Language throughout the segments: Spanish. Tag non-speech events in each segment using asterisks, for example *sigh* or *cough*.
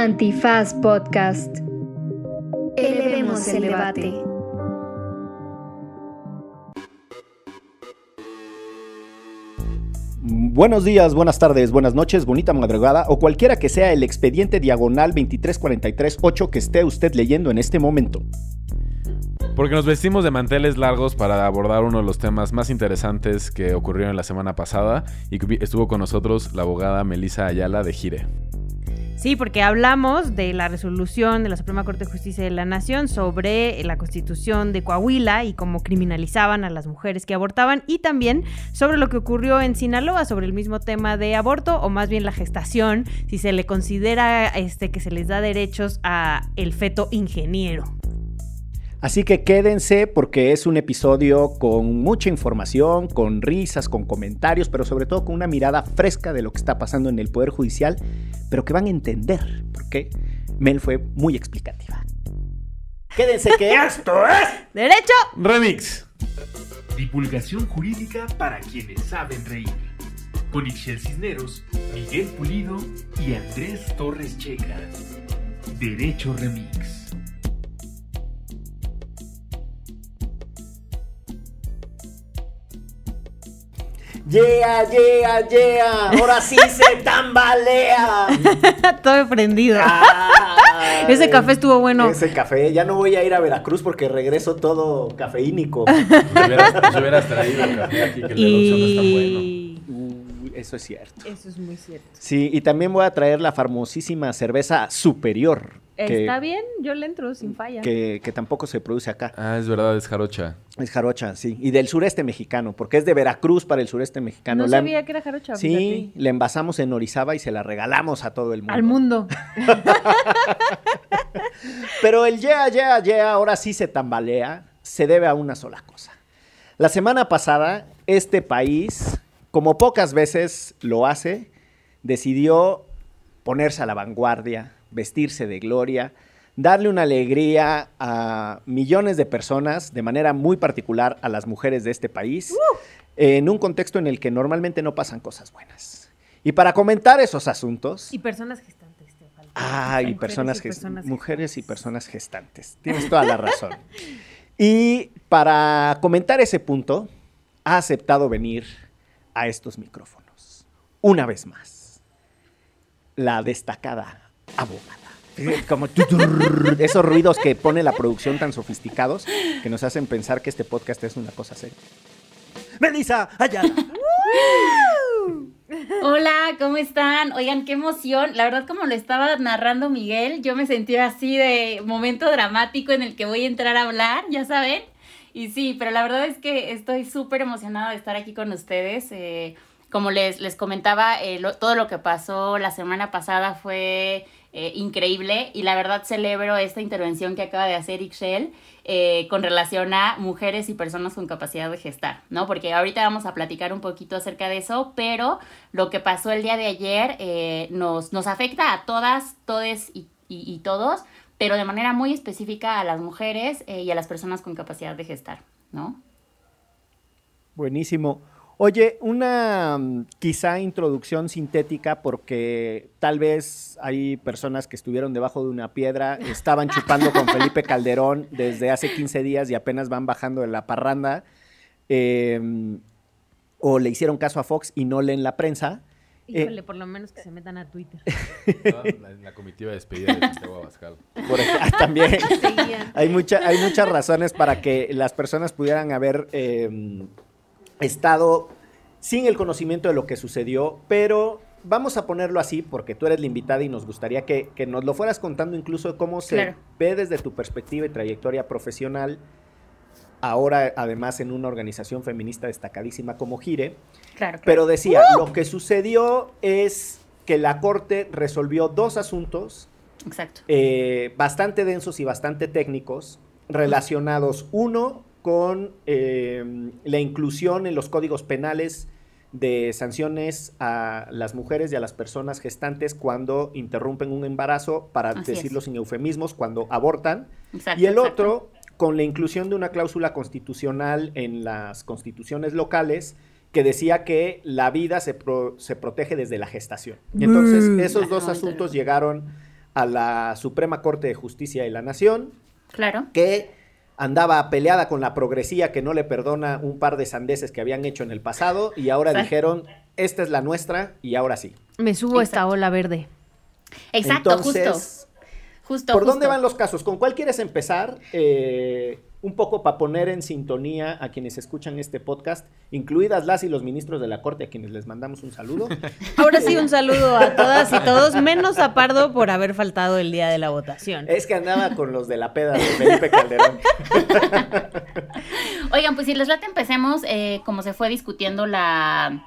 Antifaz Podcast. Elevemos el debate. Buenos días, buenas tardes, buenas noches, bonita madrugada o cualquiera que sea el expediente diagonal 23438 que esté usted leyendo en este momento. Porque nos vestimos de manteles largos para abordar uno de los temas más interesantes que ocurrieron la semana pasada y estuvo con nosotros la abogada Melisa Ayala de Gire. Sí, porque hablamos de la resolución de la Suprema Corte de Justicia de la Nación sobre la constitución de Coahuila y cómo criminalizaban a las mujeres que abortaban y también sobre lo que ocurrió en Sinaloa sobre el mismo tema de aborto o más bien la gestación, si se le considera este que se les da derechos a el feto ingeniero. Así que quédense porque es un episodio con mucha información, con risas, con comentarios, pero sobre todo con una mirada fresca de lo que está pasando en el Poder Judicial, pero que van a entender porque Mel fue muy explicativa. Quédense que *laughs* esto es Derecho Remix. Divulgación jurídica para quienes saben reír. Con Ixel Cisneros, Miguel Pulido y Andrés Torres Checa. Derecho Remix. Yeah, yeah, yeah. Ahora sí se *laughs* tambalea. Todo prendido. Ay. Ese café estuvo bueno. Ese café. Ya no voy a ir a Veracruz porque regreso todo cafeínico. *laughs* Te hubieras, te hubieras traído el café aquí, que el de no está bueno. Y eso es cierto. eso es muy cierto. Sí, y también voy a traer la famosísima cerveza superior. Que, Está bien, yo le entro sin falla. que, que tampoco se produce acá. Ah, es verdad, es jarocha. Es jarocha, sí. Y del sureste mexicano, porque es de Veracruz para el sureste mexicano. no La- sabía que era jarocha. Sí, la envasamos en Orizaba y se la regalamos a todo el mundo. Al mundo. *laughs* Pero el yeah, yeah, yeah, ahora sí se tambalea, se debe a una sola cosa. La semana pasada, este país, como pocas veces lo hace, decidió ponerse a la vanguardia, vestirse de gloria, darle una alegría a millones de personas, de manera muy particular a las mujeres de este país, en un contexto en el que normalmente no pasan cosas buenas. Y para comentar esos asuntos... Y personas gestantes. te falta. Ah, y personas, y personas mujeres y personas gestantes. Tienes toda la razón. Y para comentar ese punto, ha aceptado venir a estos micrófonos. Una vez más, la destacada abogada. Como *laughs* esos ruidos que pone la producción tan sofisticados que nos hacen pensar que este podcast es una cosa seria. Melissa Ayala. *laughs* Hola, ¿cómo están? Oigan, qué emoción. La verdad, como lo estaba narrando Miguel, yo me sentí así de momento dramático en el que voy a entrar a hablar, ya saben. Y sí, pero la verdad es que estoy súper emocionada de estar aquí con ustedes. Eh, como les, les comentaba, eh, lo- todo lo que pasó la semana pasada fue eh, increíble y la verdad celebro esta intervención que acaba de hacer Ixchel eh, con relación a mujeres y personas con capacidad de gestar, ¿no? Porque ahorita vamos a platicar un poquito acerca de eso, pero lo que pasó el día de ayer eh, nos, nos afecta a todas, todes y, y- todos, pero de manera muy específica a las mujeres y a las personas con capacidad de gestar, ¿no? Buenísimo. Oye, una mm, quizá introducción sintética porque tal vez hay personas que estuvieron debajo de una piedra, estaban chupando con *laughs* Felipe Calderón desde hace 15 días y apenas van bajando de la parranda, eh, o le hicieron caso a Fox y no leen la prensa. Eh, Híjole, por lo menos que se metan a Twitter. La, la comitiva de despedida de Santiago Abascal. Por ah, también Seguían. hay, mucha, hay muchas razones para que las personas pudieran haber eh, estado sin el conocimiento de lo que sucedió, pero vamos a ponerlo así porque tú eres la invitada y nos gustaría que, que nos lo fueras contando incluso cómo se Claro. ve desde tu perspectiva y trayectoria profesional, ahora además en una organización feminista destacadísima como Gire. Claro. claro. Pero decía, lo que sucedió es que la Corte resolvió dos asuntos Exacto. eh, bastante densos y bastante técnicos, relacionados, uno, con eh, la inclusión en los códigos penales de sanciones a las mujeres y a las personas gestantes cuando interrumpen un embarazo, para Así decirlo es. sin eufemismos, cuando abortan. exacto Y el exacto. otro, con la inclusión de una cláusula constitucional en las constituciones locales que decía que la vida se, pro- se protege desde la gestación. Y entonces, Mm. esos dos Ajá, asuntos llegaron a la Suprema Corte de Justicia de la Nación, Claro. que andaba peleada con la progresía que no le perdona un par de sandeces que habían hecho en el pasado y ahora dijeron, esta es la nuestra y ahora sí. Me subo a esta ola verde. Exacto, Entonces, justo. Justo. ¿Por justo. dónde van los casos? ¿Con cuál quieres empezar? Eh, un poco para poner en sintonía a quienes escuchan este podcast, incluidas las y los ministros de la Corte, a quienes les mandamos un saludo. *laughs* Ahora sí, un saludo a todas y todos, menos a Pardo por haber faltado el día de la votación. Es que andaba con los de la peda de Felipe Calderón. *laughs* Oigan, pues si les late empecemos, eh, como se fue discutiendo la,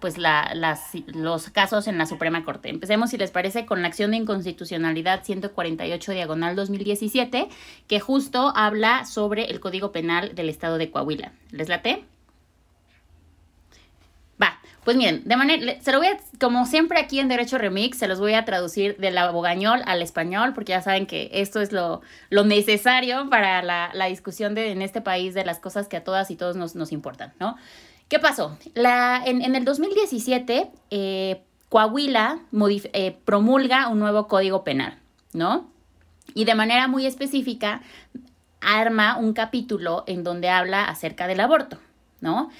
pues los casos en la Suprema Corte. Empecemos, si les parece, con la acción de inconstitucionalidad 148 diagonal 2017, que justo habla sobre el Código Penal del Estado de Coahuila. ¿Les late? Va, pues miren, de manera, se lo voy a, como siempre aquí en Derecho Remix, se los voy a traducir del abogañol al español, porque ya saben que esto es lo, lo necesario para la, la discusión de, en este país de las cosas que a todas y todos nos, nos importan, ¿no? ¿Qué pasó? En, el 2017, eh, Coahuila eh, promulga un nuevo código penal, ¿no? Y de manera muy específica, arma un capítulo en donde habla acerca del aborto, ¿no?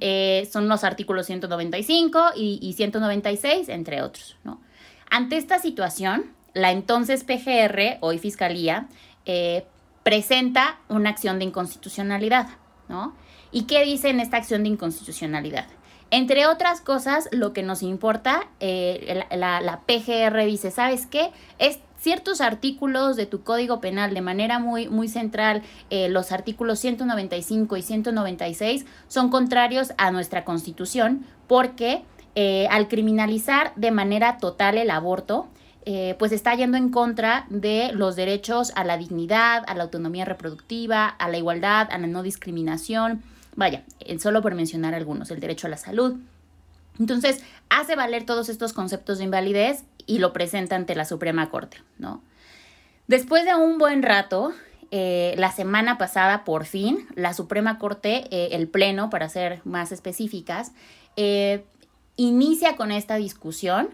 Eh, son los artículos 195 y, y 196, entre otros, ¿no? Ante esta situación, la entonces PGR, hoy Fiscalía, eh, presenta una acción de inconstitucionalidad, ¿no? ¿Y qué dice en esta acción de inconstitucionalidad? Entre otras cosas, lo que nos importa, eh, la, PGR dice, ¿sabes qué? Es ciertos artículos de tu código penal de manera muy, muy central, eh, los artículos 195 y 196 son contrarios a nuestra constitución porque eh, al criminalizar de manera total el aborto, eh, pues está yendo en contra de los derechos a la dignidad, a la autonomía reproductiva, a la igualdad, a la no discriminación. Vaya, eh, solo por mencionar algunos, el derecho a la salud. Entonces, hace valer todos estos conceptos de invalidez y lo presenta ante la Suprema Corte, ¿no? Después de un buen rato, eh, la semana pasada, por fin, la Suprema Corte, eh, el Pleno, para ser más específicas, inicia con esta discusión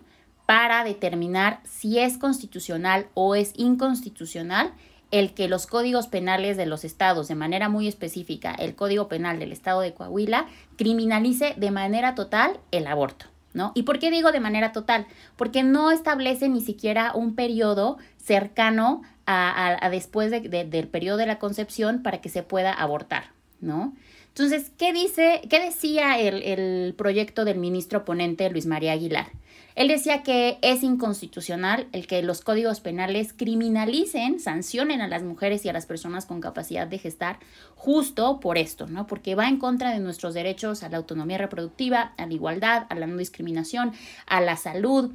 para determinar si es constitucional o es inconstitucional el que los códigos penales de los estados, de manera muy específica, el Código Penal del Estado de Coahuila, criminalice de manera total el aborto. ¿No? ¿Y por qué digo de manera total? Porque no establece ni siquiera un periodo cercano a, después de- de- del periodo de la concepción para que se pueda abortar, ¿no? Entonces, ¿qué dice, qué decía el, el proyecto del ministro ponente Luis María Aguilar? Él decía que es inconstitucional el que los códigos penales criminalicen, sancionen a las mujeres y a las personas con capacidad de gestar justo por esto, ¿no? Porque va en contra de nuestros derechos a la autonomía reproductiva, a la igualdad, a la no discriminación, a la salud,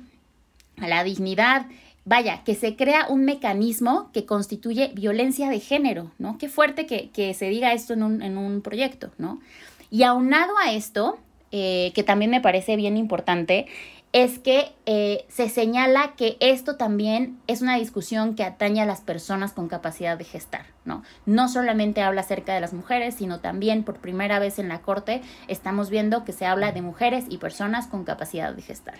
a la dignidad. Vaya, que se crea un mecanismo que constituye violencia de género, ¿no? Qué fuerte que, que se diga esto en un, en un proyecto, ¿no? Y aunado a esto, eh, que también me parece bien importante, es que eh, se señala que esto también es una discusión que atañe a las personas con capacidad de gestar, ¿no? No solamente habla acerca de las mujeres, sino también por primera vez en la Corte estamos viendo que se habla de mujeres y personas con capacidad de gestar.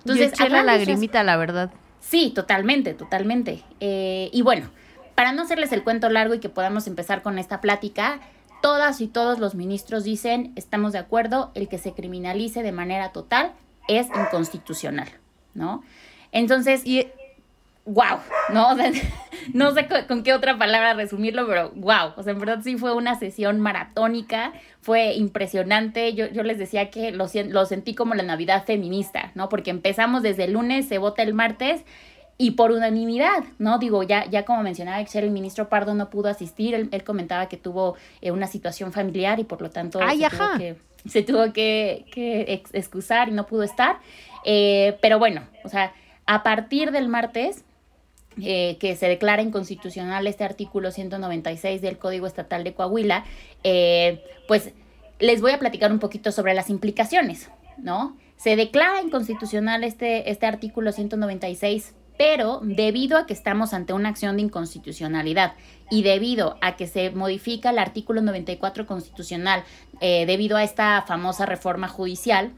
Entonces, Yo eché la lagrimita, la verdad. Sí, totalmente, totalmente. Eh, y bueno, para no hacerles el cuento largo y que podamos empezar con esta plática, todas y todos los ministros dicen, estamos de acuerdo, el que se criminalice de manera total es inconstitucional, ¿no? Entonces, Y wow, ¿no? O sea, *laughs* no sé con, qué otra palabra resumirlo, pero wow, o sea, en verdad sí fue una sesión maratónica, fue impresionante, yo, yo les decía que lo, sentí como la Navidad feminista, ¿no? Porque empezamos desde el lunes, se vota el martes y por unanimidad, ¿no? Digo, ya, ya como mencionaba Excel, el ministro Pardo no pudo asistir, él, él comentaba que tuvo eh, una situación familiar y por lo tanto Ay, se tuvo que, se tuvo que, que ex- excusar y no pudo estar. Eh, pero bueno, o sea, a partir del martes, eh, que se declara inconstitucional este artículo 196 del Código Estatal de Coahuila, eh, pues les voy a platicar un poquito sobre las implicaciones, ¿no? Se declara inconstitucional este, este artículo 196, pero debido a que estamos ante una acción de inconstitucionalidad y debido a que se modifica el artículo 94 constitucional eh, debido a esta famosa reforma judicial,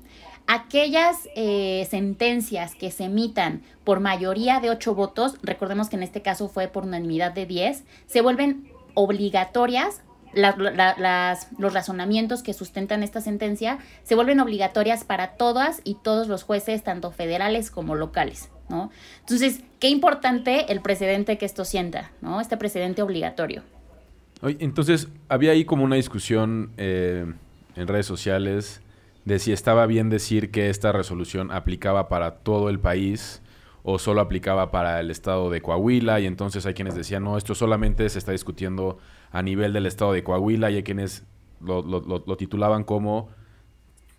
aquellas eh, sentencias que se emitan por mayoría de ocho votos, recordemos que en este caso fue por unanimidad de 10, se vuelven obligatorias las, los razonamientos que sustentan esta sentencia se vuelven obligatorias para todas y todos los jueces, tanto federales como locales, ¿no? Entonces, qué importante el precedente que esto sienta, ¿no? Este precedente obligatorio. Entonces, había ahí como una discusión eh, en redes sociales de si estaba bien decir que esta resolución aplicaba para todo el país o solo aplicaba para el estado de Coahuila y entonces hay quienes decían, no, esto solamente se está discutiendo a nivel del estado de Coahuila y hay quienes lo, titulaban como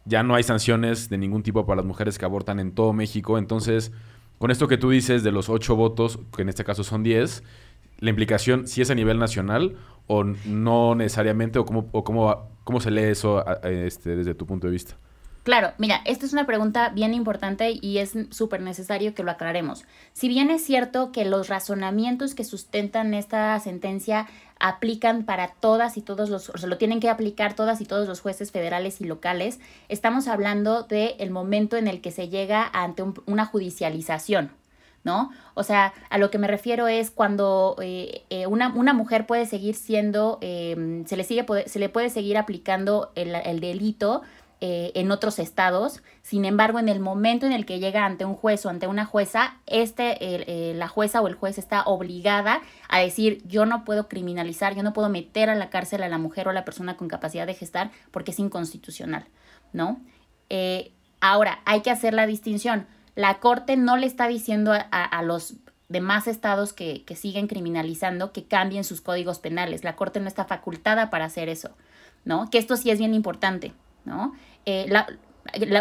ya no hay sanciones de ningún tipo para las mujeres que abortan en todo México. Entonces, con esto que tú dices de los ocho votos, que en este caso son diez, la implicación si es a nivel nacional o no necesariamente, o cómo, o cómo, cómo se lee eso este, desde tu punto de vista. Claro, mira, esta es una pregunta bien importante y es súper necesario que lo aclaremos. Si bien es cierto que los razonamientos que sustentan esta sentencia aplican para todas y todos los, o sea, lo tienen que aplicar todas y todos los jueces federales y locales, estamos hablando del el momento en el que se llega ante una judicialización, ¿no? O sea, a lo que me refiero es cuando eh, eh, una, una, mujer puede seguir siendo, eh, se, le sigue, se le puede seguir aplicando el, el delito eh, en otros estados. Sin embargo, en el momento en el que llega ante un juez o ante una jueza, este, la jueza o el juez está obligada a decir, yo no puedo criminalizar, yo no puedo meter a la cárcel a la mujer o a la persona con capacidad de gestar porque es inconstitucional, ¿no? Ahora, hay que hacer la distinción. La Corte no le está diciendo a, los demás estados que, que, siguen criminalizando que cambien sus códigos penales. La Corte no está facultada para hacer eso, ¿no? Que esto sí es bien importante, ¿no? Eh,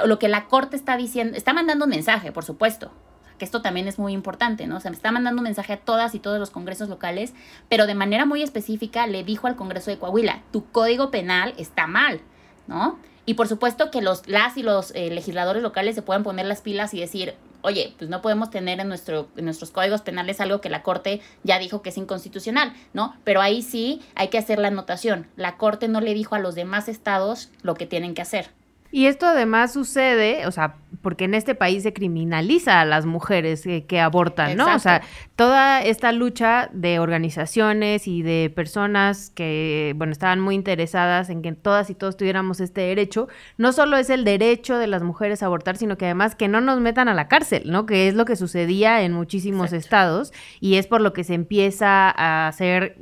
lo que la Corte está diciendo, está mandando un mensaje, por supuesto, que esto también es muy importante, ¿no? O sea, está mandando un mensaje a todas y todos los congresos locales, pero de manera muy específica le dijo al Congreso de Coahuila, tu código penal está mal, ¿no? Y por supuesto que los, las y los eh, legisladores locales se pueden poner las pilas y decir, oye, pues no podemos tener en, nuestro, en nuestros códigos penales algo que la Corte ya dijo que es inconstitucional, ¿no? Pero ahí sí hay que hacer la anotación. La Corte no le dijo a los demás estados lo que tienen que hacer. Y esto además sucede, o sea, porque en este país se criminaliza a las mujeres que, abortan, ¿no? O sea, toda esta lucha de organizaciones y de personas que, bueno, estaban muy interesadas en que todas y todos tuviéramos este derecho, no solo es el derecho de las mujeres a abortar, sino que además que no nos metan a la cárcel, ¿no? Que es lo que sucedía en muchísimos estados y es por lo que se empieza a hacer,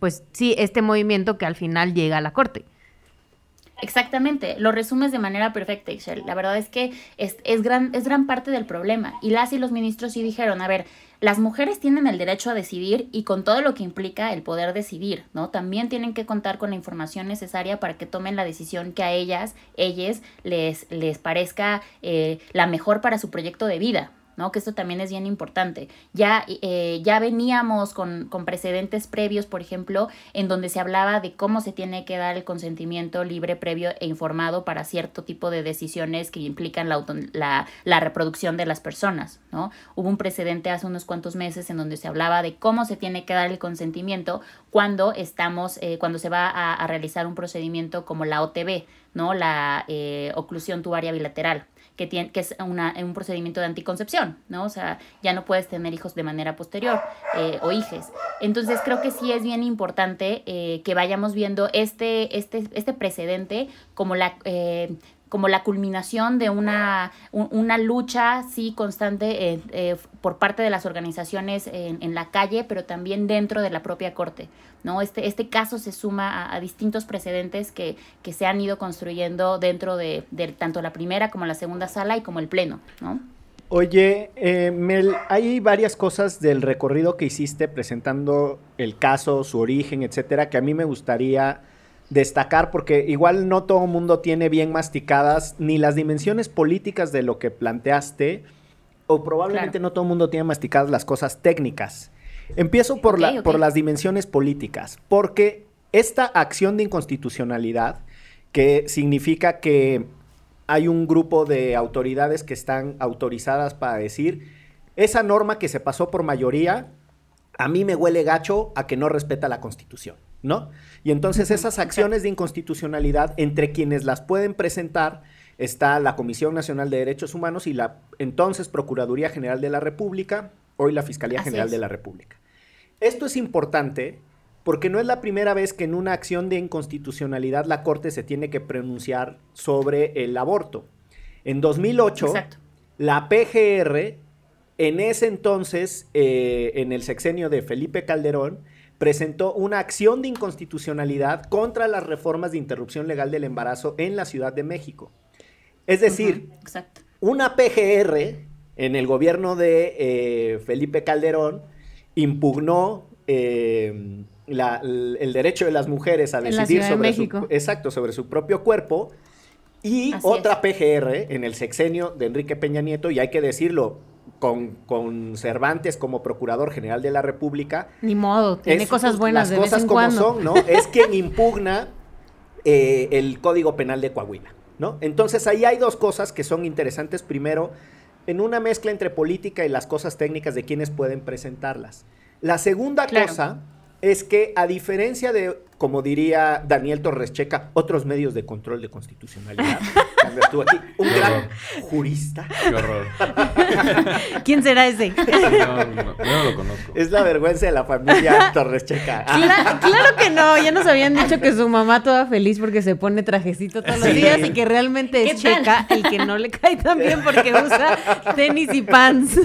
pues sí, este movimiento que al final llega a la corte. Exactamente, lo resumes de manera perfecta, Excel. La verdad es que es, es, gran, es gran parte del problema. Y las y los ministros sí dijeron, a ver, las mujeres tienen el derecho a decidir y con todo lo que implica el poder decidir, ¿no? También tienen que contar con la información necesaria para que tomen la decisión que a ellas, ellas les, les parezca eh, la mejor para su proyecto de vida, ¿no? Que esto también es bien importante. Ya, eh, ya veníamos con, con, precedentes previos, por ejemplo, en donde se hablaba de cómo se tiene que dar el consentimiento libre, previo e informado para cierto tipo de decisiones que implican la, la, reproducción de las personas, ¿no? Hubo un precedente hace unos cuantos meses en donde se hablaba de cómo se tiene que dar el consentimiento cuando estamos, eh, cuando se va a, realizar un procedimiento como la OTB, ¿no? La eh, oclusión tubaria bilateral que, tiene, que es una, un procedimiento de anticoncepción, ¿no? O sea, ya no puedes tener hijos de manera posterior eh, o hijes. Entonces creo que sí es bien importante eh, que vayamos viendo este, este, este precedente como la... Eh, como la culminación de una, una lucha, sí, constante eh, eh, por parte de las organizaciones en, la calle, pero también dentro de la propia corte. ¿no? Este, este caso se suma a, distintos precedentes que, que, se han ido construyendo dentro de, de, tanto la primera como la segunda sala y como el pleno. ¿no? Oye, eh, Mel, hay varias cosas del recorrido que hiciste presentando el caso, su origen, etcétera, que a mí me gustaría destacar porque igual no todo el mundo tiene bien masticadas ni las dimensiones políticas de lo que planteaste o probablemente no todo el mundo tiene masticadas las cosas técnicas. Empiezo por, la, por las dimensiones políticas, porque esta acción de inconstitucionalidad, que significa que hay un grupo de autoridades que están autorizadas para decir, esa norma que se pasó por mayoría, a mí me huele gacho a que no respeta la constitución. ¿No? Y entonces esas acciones de inconstitucionalidad entre quienes las pueden presentar está la Comisión Nacional de Derechos Humanos y la entonces Procuraduría General de la República, hoy la Fiscalía Así General es. de la República. Esto es importante porque no es la primera vez que en una acción de inconstitucionalidad la Corte se tiene que pronunciar sobre el aborto. En 2008, Exacto. la PGR, en ese entonces, eh, en el sexenio de Felipe Calderón, presentó una acción de inconstitucionalidad contra las reformas de interrupción legal del embarazo en la Ciudad de México. Es decir, una PGR en el gobierno de eh, Felipe Calderón impugnó eh, la- el derecho de las mujeres a decidir de sobre su, exacto, sobre su propio cuerpo y Así otra PGR en el sexenio de Enrique Peña Nieto, y hay que decirlo, con, con Cervantes como Procurador General de la República, Ni modo, tiene es, cosas buenas las de vez cosas en como cuando. son, ¿no? Es quien impugna eh, el Código Penal de Coahuila, ¿no? Entonces ahí hay dos cosas que son interesantes. Primero, en una mezcla entre política y las cosas técnicas de quienes pueden presentarlas. La segunda Claro. cosa es que a diferencia de, como diría Daniel Torres Checa, otros medios de control de constitucionalidad, *laughs* cuando estuvo aquí, un Qué gran horror. jurista, Qué horror. *laughs* ¿Quién será ese? *laughs* No, no, yo no lo conozco. es la vergüenza de la familia Torres Checa. Cla- claro que no, ya nos habían dicho que su mamá toda feliz porque se pone trajecito todos los Sí. días y que realmente es checa el que no le cae tan bien porque usa tenis y pants.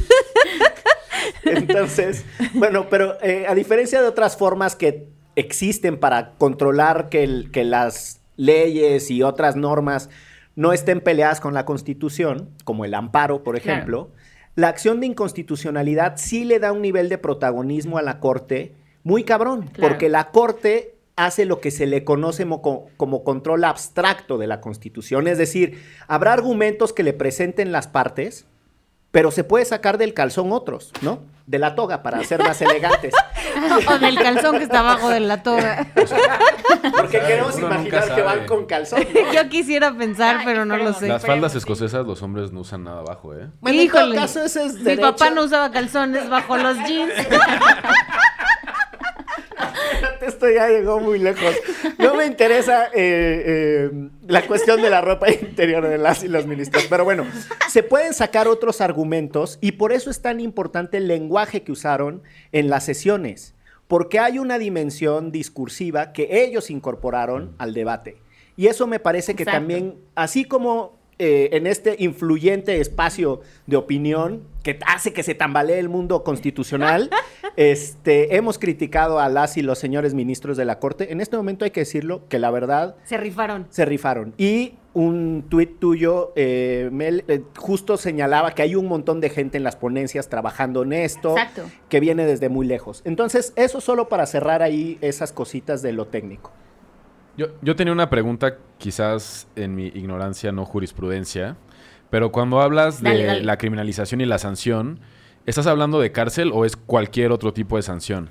Entonces, bueno, pero eh, a diferencia de otras formas que existen para controlar que, el- que las leyes y otras normas no estén peleadas con la Constitución, como el amparo, por Claro. ejemplo, la acción de inconstitucionalidad sí le da un nivel de protagonismo a la Corte muy cabrón, Claro. porque la Corte hace lo que se le conoce mo- co- como control abstracto de la Constitución, es decir, habrá argumentos que le presenten las partes, pero se puede sacar del calzón otros, ¿no? De la toga para ser más elegantes. *laughs* o del calzón que está abajo de la toga. *laughs* Porque queremos uno nunca imaginar que van con calzón. ¿no? Yo quisiera pensar, Ay, pero no lo sé. Las faldas sí. escotesas los hombres no usan nada abajo, ¿eh? Bueno, en todo Híjole, caso, ese es Mi derecho. papá no usaba calzones bajo los jeans. *laughs* Esto ya llegó muy lejos. No me interesa eh, eh, la cuestión de la ropa interior de las y los ministros. Pero bueno, se pueden sacar otros argumentos y por eso es tan importante el lenguaje que usaron en las sesiones. Porque hay una dimensión discursiva que ellos incorporaron al debate. Y eso me parece que Exacto. también, así como eh, en este influyente espacio de opinión que hace que se tambalee el mundo constitucional, *laughs* este, hemos criticado a las y los señores ministros de la Corte. En este momento hay que decirlo que la verdad Se rifaron. se rifaron. Y un tuit tuyo, eh, Mel, eh, justo señalaba que hay un montón de gente en las ponencias trabajando en esto, Exacto. que viene desde muy lejos. Entonces, eso solo para cerrar ahí esas cositas de lo técnico. Yo, yo tenía una pregunta, quizás en mi ignorancia, no jurisprudencia, pero cuando hablas de dale. la criminalización y la sanción, ¿estás hablando de cárcel o es cualquier otro tipo de sanción?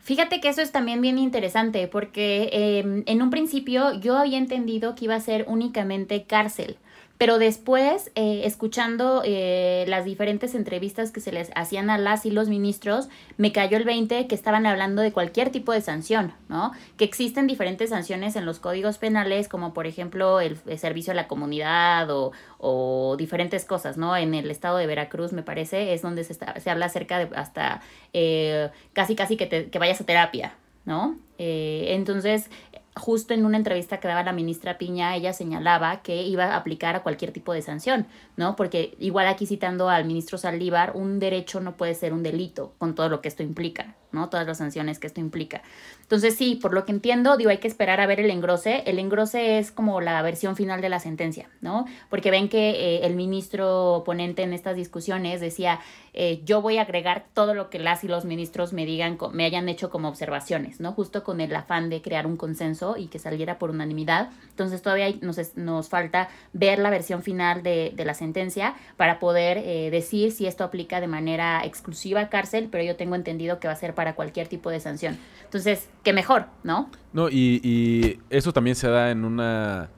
Fíjate que eso es también bien interesante porque eh, en un principio yo había entendido que iba a ser únicamente cárcel, pero después, eh, escuchando eh, las diferentes entrevistas que se les hacían a las y los ministros, me cayó el 20 que estaban hablando de cualquier tipo de sanción, ¿no? Que existen diferentes sanciones en los códigos penales, como por ejemplo el, servicio a la comunidad o, o diferentes cosas, ¿no? En el estado de Veracruz, me parece, es donde se, está, se habla acerca de hasta eh, casi, casi que, te, que vayas a terapia, ¿no? Eh, entonces, justo en una entrevista que daba la ministra Piña, ella señalaba que iba a aplicar a cualquier tipo de sanción, ¿no? Porque igual aquí citando al ministro Saldívar, un derecho no puede ser un delito con todo lo que esto implica, ¿no? Todas las sanciones que esto implica. Entonces, sí, por lo que entiendo, digo, hay que esperar a ver el engrose. El engrose es como la versión final de la sentencia, ¿no? Porque ven que eh, el ministro ponente en estas discusiones decía, eh, yo voy a agregar todo lo que las y los ministros me digan, me hayan hecho como observaciones, ¿no? Justo con el afán de crear un consenso y que saliera por unanimidad. Entonces, todavía nos, nos falta ver la versión final de, de la sentencia para poder eh, decir si esto aplica de manera exclusiva a cárcel, pero yo tengo entendido que va a ser para cualquier tipo de sanción. Entonces, que mejor, ¿no? No, y, y eso también se da en una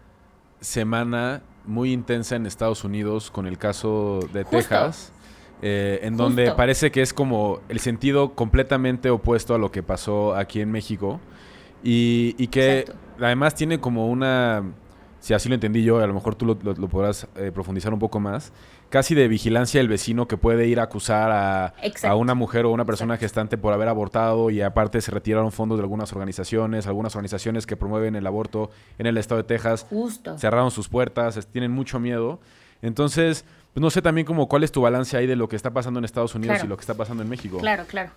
semana muy intensa en Estados Unidos con el caso de Justo. Texas, eh, en donde parece que es como el sentido completamente opuesto a lo que pasó aquí en México y, y que Exacto. además tiene como una si así lo entendí yo, a lo mejor tú lo, lo- lo podrás eh, profundizar un poco más, casi de vigilancia del vecino que puede ir a acusar a, una mujer o una persona gestante por haber abortado y aparte se retiraron fondos de algunas organizaciones, algunas organizaciones que promueven el aborto en el estado de Texas Justo. cerraron sus puertas, tienen mucho miedo. Entonces, pues no sé también como cuál es tu balance ahí de lo que está pasando en Estados Unidos Claro. y lo que está pasando en México. Claro, claro.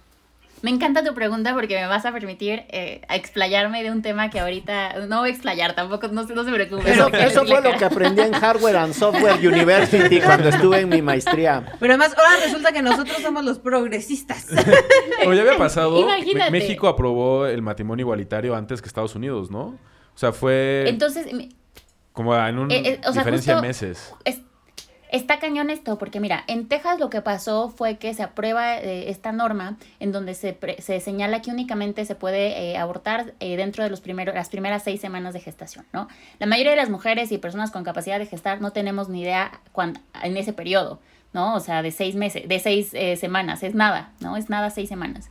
Me encanta tu pregunta porque me vas a permitir eh, a explayarme de un tema que ahorita no voy a explayar tampoco, no, se- no se preocupe. Eso, eso fue lo que aprendí en Hardware and Software University *laughs* cuando estuve en mi maestría. Pero además, ahora resulta que nosotros somos los progresistas. *laughs* Pero ya había pasado, Imagínate. México aprobó el matrimonio igualitario antes que Estados Unidos, ¿no? O sea, fue Entonces, como en una eh, eh, o sea, diferencia de meses. es- está cañón esto, porque mira, en Texas lo que pasó fue que se aprueba eh, esta norma en donde se, se señala que únicamente se puede eh, abortar eh, dentro de los primeros, las primeras seis semanas de gestación, ¿no? La mayoría de las mujeres y personas con capacidad de gestar no tenemos ni idea cuán- en ese periodo, ¿no? O sea, de seis meses, de seis semanas, es nada, ¿no? Es nada seis semanas.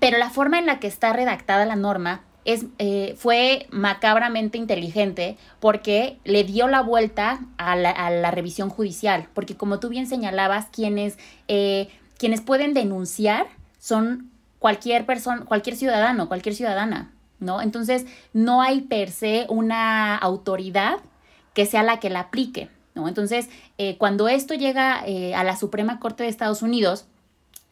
Pero la forma en la que está redactada la norma es, eh, fue macabramente inteligente porque le dio la vuelta a la, a la revisión judicial. Porque como tú bien señalabas, quienes, eh, quienes pueden denunciar son cualquier persona, cualquier ciudadano, cualquier ciudadana, ¿no? Entonces, no hay per se una autoridad que sea la que la aplique, ¿no? Entonces, eh, cuando esto llega eh, a la Suprema Corte de Estados Unidos,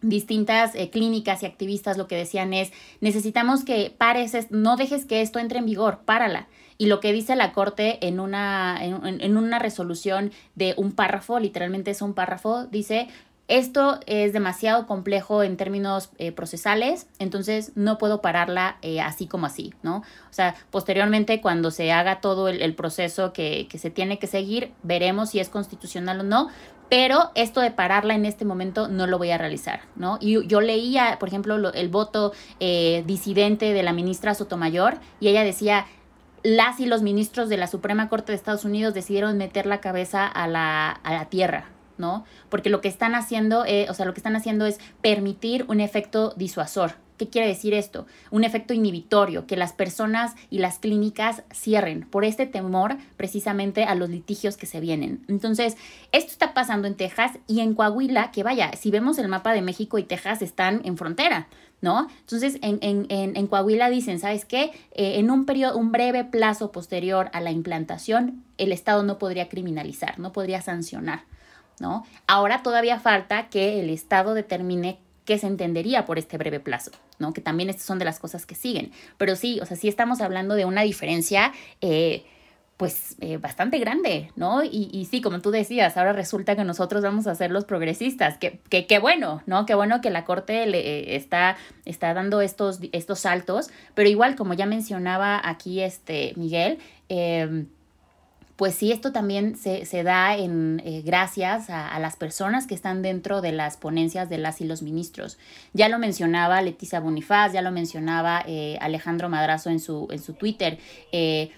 distintas eh, clínicas y activistas lo que decían es, necesitamos que pares, es- no dejes que esto entre en vigor, párala. Y lo que dice la Corte en una, en- en una resolución de un párrafo, literalmente es un párrafo, dice, esto es demasiado complejo en términos eh, procesales, entonces no puedo pararla eh, así como así, ¿no? O sea, posteriormente cuando se haga todo el, el proceso que, que se tiene que seguir, veremos si es constitucional o no, pero esto de pararla en este momento no lo voy a realizar, ¿no? Y yo leía, por ejemplo, lo- el voto eh, disidente de la ministra Sotomayor y ella decía, las y los ministros de la Suprema Corte de Estados Unidos decidieron meter la cabeza a la, a la tierra, ¿no? Porque lo que están haciendo, eh, o sea, lo que están haciendo es permitir un efecto disuasor. ¿Qué quiere decir esto? Un efecto inhibitorio, que las personas y las clínicas cierren por este temor precisamente a los litigios que se vienen. Entonces, esto está pasando en Texas y en Coahuila, que vaya, si vemos el mapa de México y Texas están en frontera, ¿no? Entonces, en, en, en, Coahuila dicen, ¿sabes qué? Eh, en un periodo, un breve plazo posterior a la implantación, el Estado no podría criminalizar, no podría sancionar, ¿no? Ahora todavía falta que el Estado determine qué se entendería por este breve plazo, ¿no? Que también son de las cosas que siguen. Pero sí, o sea, sí estamos hablando de una diferencia, eh, pues, eh, bastante grande, ¿no? Y, sí, como tú decías, ahora resulta que nosotros vamos a ser los progresistas. Que, que, qué bueno, ¿no? Qué bueno que la Corte le, eh, está, está dando estos, estos saltos. Pero igual, como ya mencionaba aquí este Miguel, eh, pues sí, esto también se, se da en eh, gracias a, a, las personas que están dentro de las ponencias de las y los ministros. Ya lo mencionaba Leticia Bonifaz, ya lo mencionaba eh, Alejandro Madrazo en su, en su Twitter. Eh,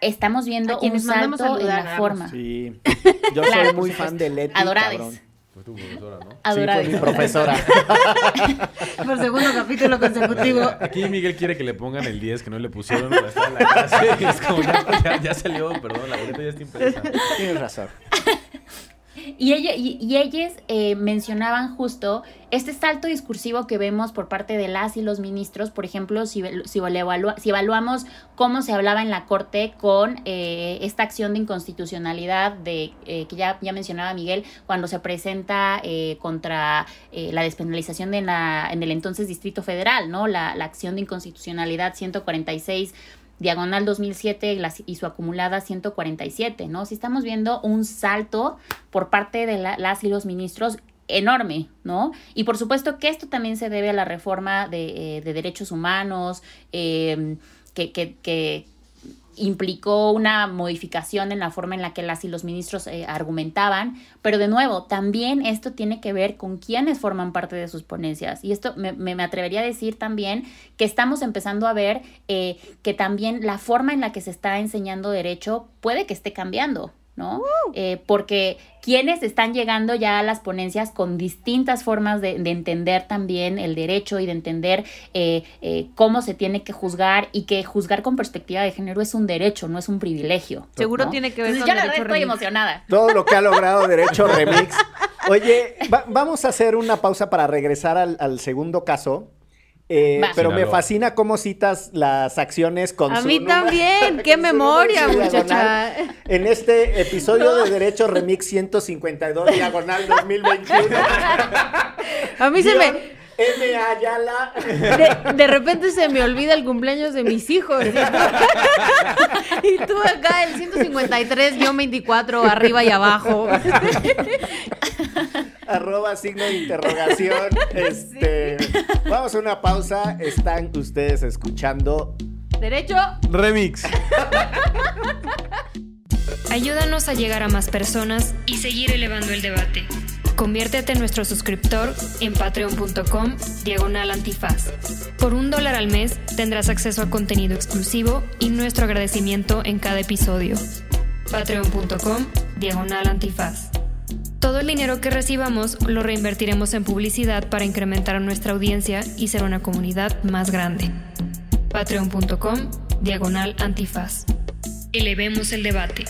estamos viendo un salto en la forma. Sí, *laughs* yo soy muy fan de Leti, Adorades. cabrón. Fue tu profesora, ¿no? Adorades. Sí, fue mi profesora. *laughs* Por segundo capítulo consecutivo. Aquí Miguel quiere que le pongan el 10 que no le pusieron para estar en la clase. *laughs* Es como ya, ya, ya salió, perdón, la boleta ya está impresa. Tienes razón. Y, ella, y, y ellos eh, mencionaban justo este salto discursivo que vemos por parte de las y los ministros, por ejemplo, si, si, evalua, si evaluamos cómo se hablaba en la Corte con eh, esta acción de inconstitucionalidad de, eh, que ya, ya mencionaba Miguel, cuando se presenta eh, contra la despenalización de la, en el entonces Distrito Federal, ¿no? La, la acción de inconstitucionalidad 146 diagonal 2007 y su acumulada 147, ¿no? Si estamos viendo un salto por parte de la, las y los ministros enorme, ¿no? Y por supuesto que esto también se debe a la reforma de, eh, de derechos humanos, eh, que, que, que, implicó una modificación en la forma en la que las y los ministros eh, argumentaban, pero de nuevo, también esto tiene que ver con quienes forman parte de sus ponencias. Y esto me, me atrevería a decir también que estamos empezando a ver eh, que también la forma en la que se está enseñando derecho puede que esté cambiando. ¿No? Eh, porque quienes están llegando ya a las ponencias con distintas formas de, de entender también el derecho y de entender eh, eh, cómo se tiene que juzgar y que juzgar con perspectiva de género es un derecho, no es un privilegio. Seguro ¿no? tiene que ver Entonces, con yo la verdad estoy emocionada. Todo lo que ha logrado Derecho Remix. *laughs* Oye, va- vamos a hacer una pausa para regresar al, al segundo caso. Eh, pero me fascina cómo citas las acciones con A su mí número- también, *laughs* qué memoria, muchacha. En este episodio de Derecho Remix 152 diagonal 2021. A mí se me... M. Ayala. De, de repente se me olvida el cumpleaños de mis hijos. *laughs* Y tú acá, el 153-24, arriba y abajo. Arroba signo de interrogación. *laughs* Este, Vamos a una pausa. Están ustedes escuchando. Derecho. Remix. Ayúdanos a llegar a más personas y seguir elevando el debate. Conviértete en nuestro suscriptor en patreon.com diagonal antifaz. Por un dólar al mes tendrás acceso a contenido exclusivo y nuestro agradecimiento en cada episodio. Patreon.com diagonal antifaz. Todo el dinero que recibamos lo reinvertiremos en publicidad para incrementar nuestra audiencia y ser una comunidad más grande. Patreon.com diagonal antifaz. Elevemos el debate.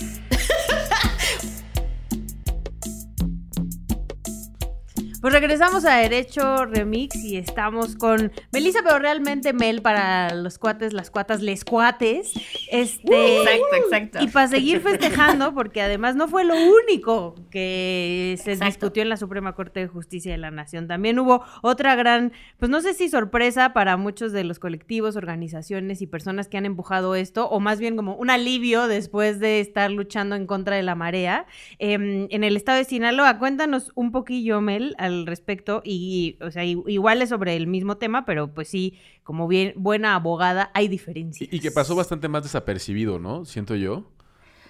Pues regresamos a Derecho Remix y estamos con Melissa, pero realmente Mel para los cuates, las cuatas, les cuates. Este, Exacto, exacto. Y para seguir festejando, porque además no fue lo único que se Exacto. discutió en la Suprema Corte de Justicia de la Nación. También hubo otra gran, pues no sé si sorpresa para muchos de los colectivos, organizaciones y personas que han empujado esto, o más bien como un alivio después de estar luchando en contra de la marea. Em, en el estado de Sinaloa, cuéntanos un poquillo, Mel, al respecto, y, o sea, igual es sobre el mismo tema, pero pues sí, como bien buena abogada, hay diferencias. Y, y que pasó bastante más desapercibido, ¿no? Siento yo.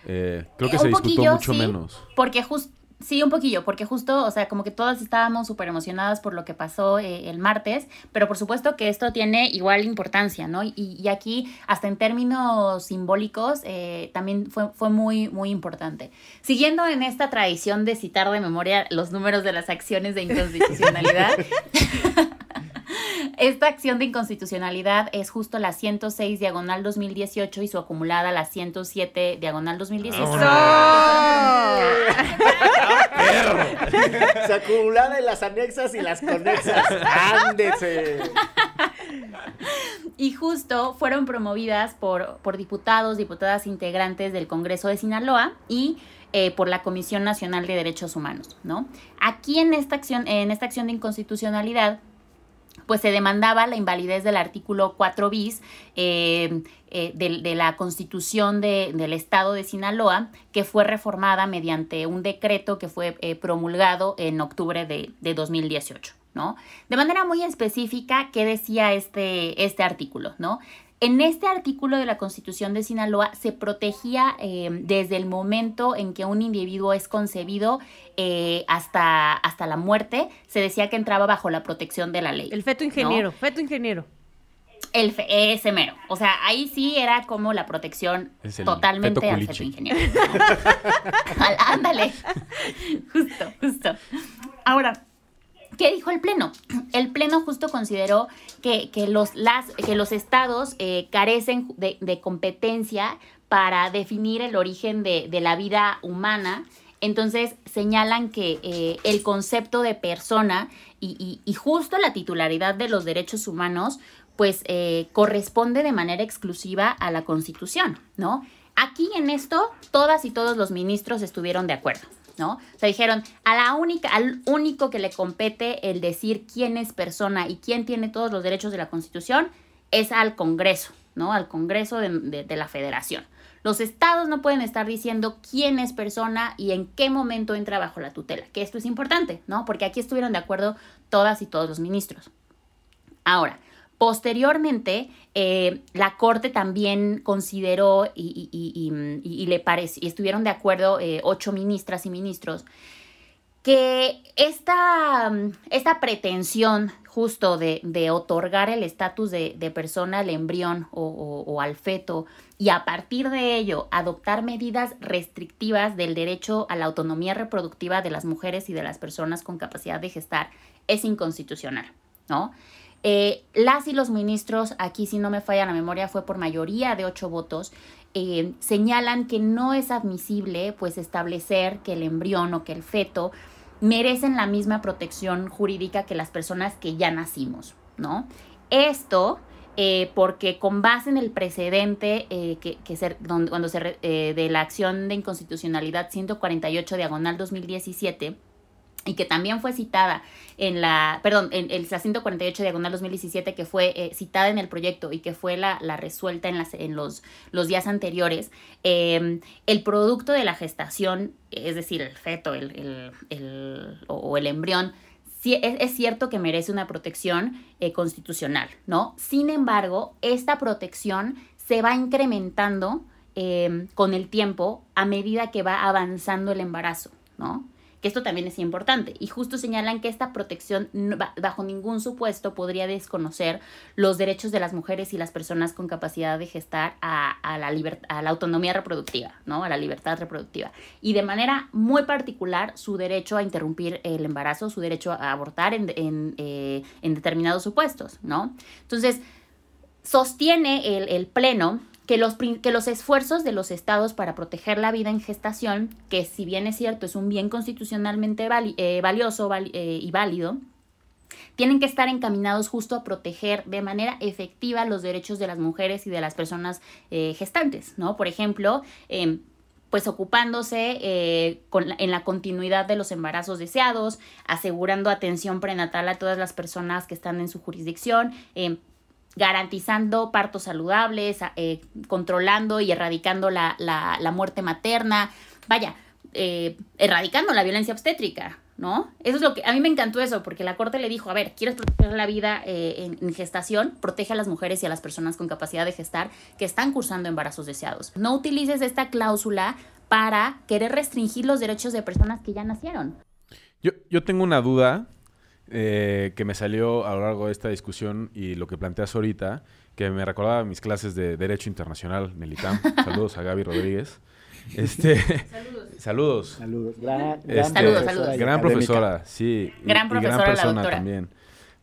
Eh, creo que Eh, se discutió poquillo, mucho sí, menos. Porque justo, sí, un poquillo, porque justo, o sea, como que todas estábamos súper emocionadas por lo que pasó eh, el martes, pero por supuesto que esto tiene igual importancia, ¿no? Y, y aquí, hasta en términos simbólicos, eh, también fue, fue muy, muy importante. Siguiendo en esta tradición de citar de memoria los números de las acciones de *laughs* inconstitucionalidad. *laughs* Esta acción de inconstitucionalidad es justo la 106 diagonal 2018 y su acumulada la 107 diagonal 2016. Se acumulada en las anexas y las conexas. Ándese. Y justo fueron promovidas por, por diputados, diputadas integrantes del Congreso de Sinaloa y eh, por la Comisión Nacional de Derechos Humanos, ¿no? Aquí en esta acción, en esta acción de inconstitucionalidad, pues se demandaba la invalidez del artículo 4 bis eh, eh, de, la constitución de- del estado de Sinaloa, que fue reformada mediante un decreto que fue eh, promulgado en octubre de, de 2018, ¿no? De manera muy específica, ¿qué decía este, este artículo, no? En este artículo de la Constitución de Sinaloa se protegía eh, desde el momento en que un individuo es concebido eh, hasta, hasta la muerte, se decía que entraba bajo la protección de la ley. El feto ingeniero, feto ingeniero. El fe- ese mero. O sea, ahí sí era como la protección Es el totalmente feto al feto ingeniero. *laughs* Al- Ándale. *laughs* Justo, justo. Ahora, ¿qué dijo el Pleno? *clears throat* El Pleno justo consideró que, que los, que los estados eh, carecen de, de competencia para definir el origen de, de la vida humana. Entonces señalan que eh, el concepto de persona y, y- y justo la titularidad de los derechos humanos pues eh, corresponde de manera exclusiva a la Constitución, ¿no? Aquí en esto todas y todos los ministros estuvieron de acuerdo, ¿no? O sea, dijeron, a la única, al único que le compete el decir quién es persona y quién tiene todos los derechos de la Constitución es al Congreso, ¿no? Al Congreso de, de- de la Federación. Los estados no pueden estar diciendo quién es persona y en qué momento entra bajo la tutela, que esto es importante, ¿no? Porque aquí estuvieron de acuerdo todas y todos los ministros. Ahora, posteriormente, eh, la Corte también consideró y, y- y- y- estuvieron de acuerdo eh, ocho ministras y ministros que esta, mm, esta pretensión justo de, otorgar el estatus de, persona al embrión o, o- o al feto y a partir de ello adoptar medidas restrictivas del derecho a la autonomía reproductiva de las mujeres y de las personas con capacidad de gestar es inconstitucional, ¿no? Eh, las y los ministros, aquí si no me falla la memoria, fue por mayoría de ocho votos, eh, señalan que no es admisible pues establecer que el embrión o que el feto merecen la misma protección jurídica que las personas que ya nacimos, ¿no? Esto eh, porque con base en el precedente que, que se- donde- cuando se eh, de la acción de inconstitucionalidad 148 diagonal 2017 y que también fue citada en la, perdón, en el la 148 diagonal 2017 que fue eh, citada en el proyecto y que fue la, la resuelta en, las, en los, los días anteriores, eh, el producto de la gestación, es decir, el feto el, el- el- o, el embrión, sí, es, es cierto que merece una protección eh, constitucional, ¿no? Sin embargo, esta protección se va incrementando eh, con el tiempo a medida que va avanzando el embarazo, ¿no? Que esto también es importante. Y justo señalan que esta protección bajo ningún supuesto podría desconocer los derechos de las mujeres y las personas con capacidad de gestar a, la, la autonomía reproductiva, ¿no? A la libertad reproductiva. Y de manera muy particular su derecho a interrumpir el embarazo, su derecho a abortar en, eh, determinados supuestos, ¿no? Entonces, sostiene el Pleno que los, que los esfuerzos de los estados para proteger la vida en gestación, que si bien es cierto es un bien constitucionalmente eh, valioso val- eh, y válido, tienen que estar encaminados justo a proteger de manera efectiva los derechos de las mujeres y de las personas eh, gestantes, ¿no? Por ejemplo, em, pues ocupándose eh, en la continuidad de los embarazos deseados, asegurando atención prenatal a todas las personas que están en su jurisdicción, em, garantizando partos saludables, eh, controlando y erradicando la, la- la muerte materna, vaya, eh, erradicando la violencia obstétrica, ¿no? Eso es lo que a mí me encantó eso, porque la Corte le dijo, a ver, ¿quieres proteger la vida eh, en, en gestación? Protege a las mujeres y a las personas con capacidad de gestar que están cursando embarazos deseados. No utilices esta cláusula para querer restringir los derechos de personas que ya nacieron. Yo, yo tengo una duda eh, que me salió a lo largo de esta discusión y lo que planteas ahorita, que me recordaba mis clases de Derecho Internacional en el ITAM. *laughs* Saludos a Gaby Rodríguez. Este, saludos. *laughs* Saludos. Gran, Este, Saludos, saludos. Gran académica. profesora, sí. Gran y profesora, persona doctora. también.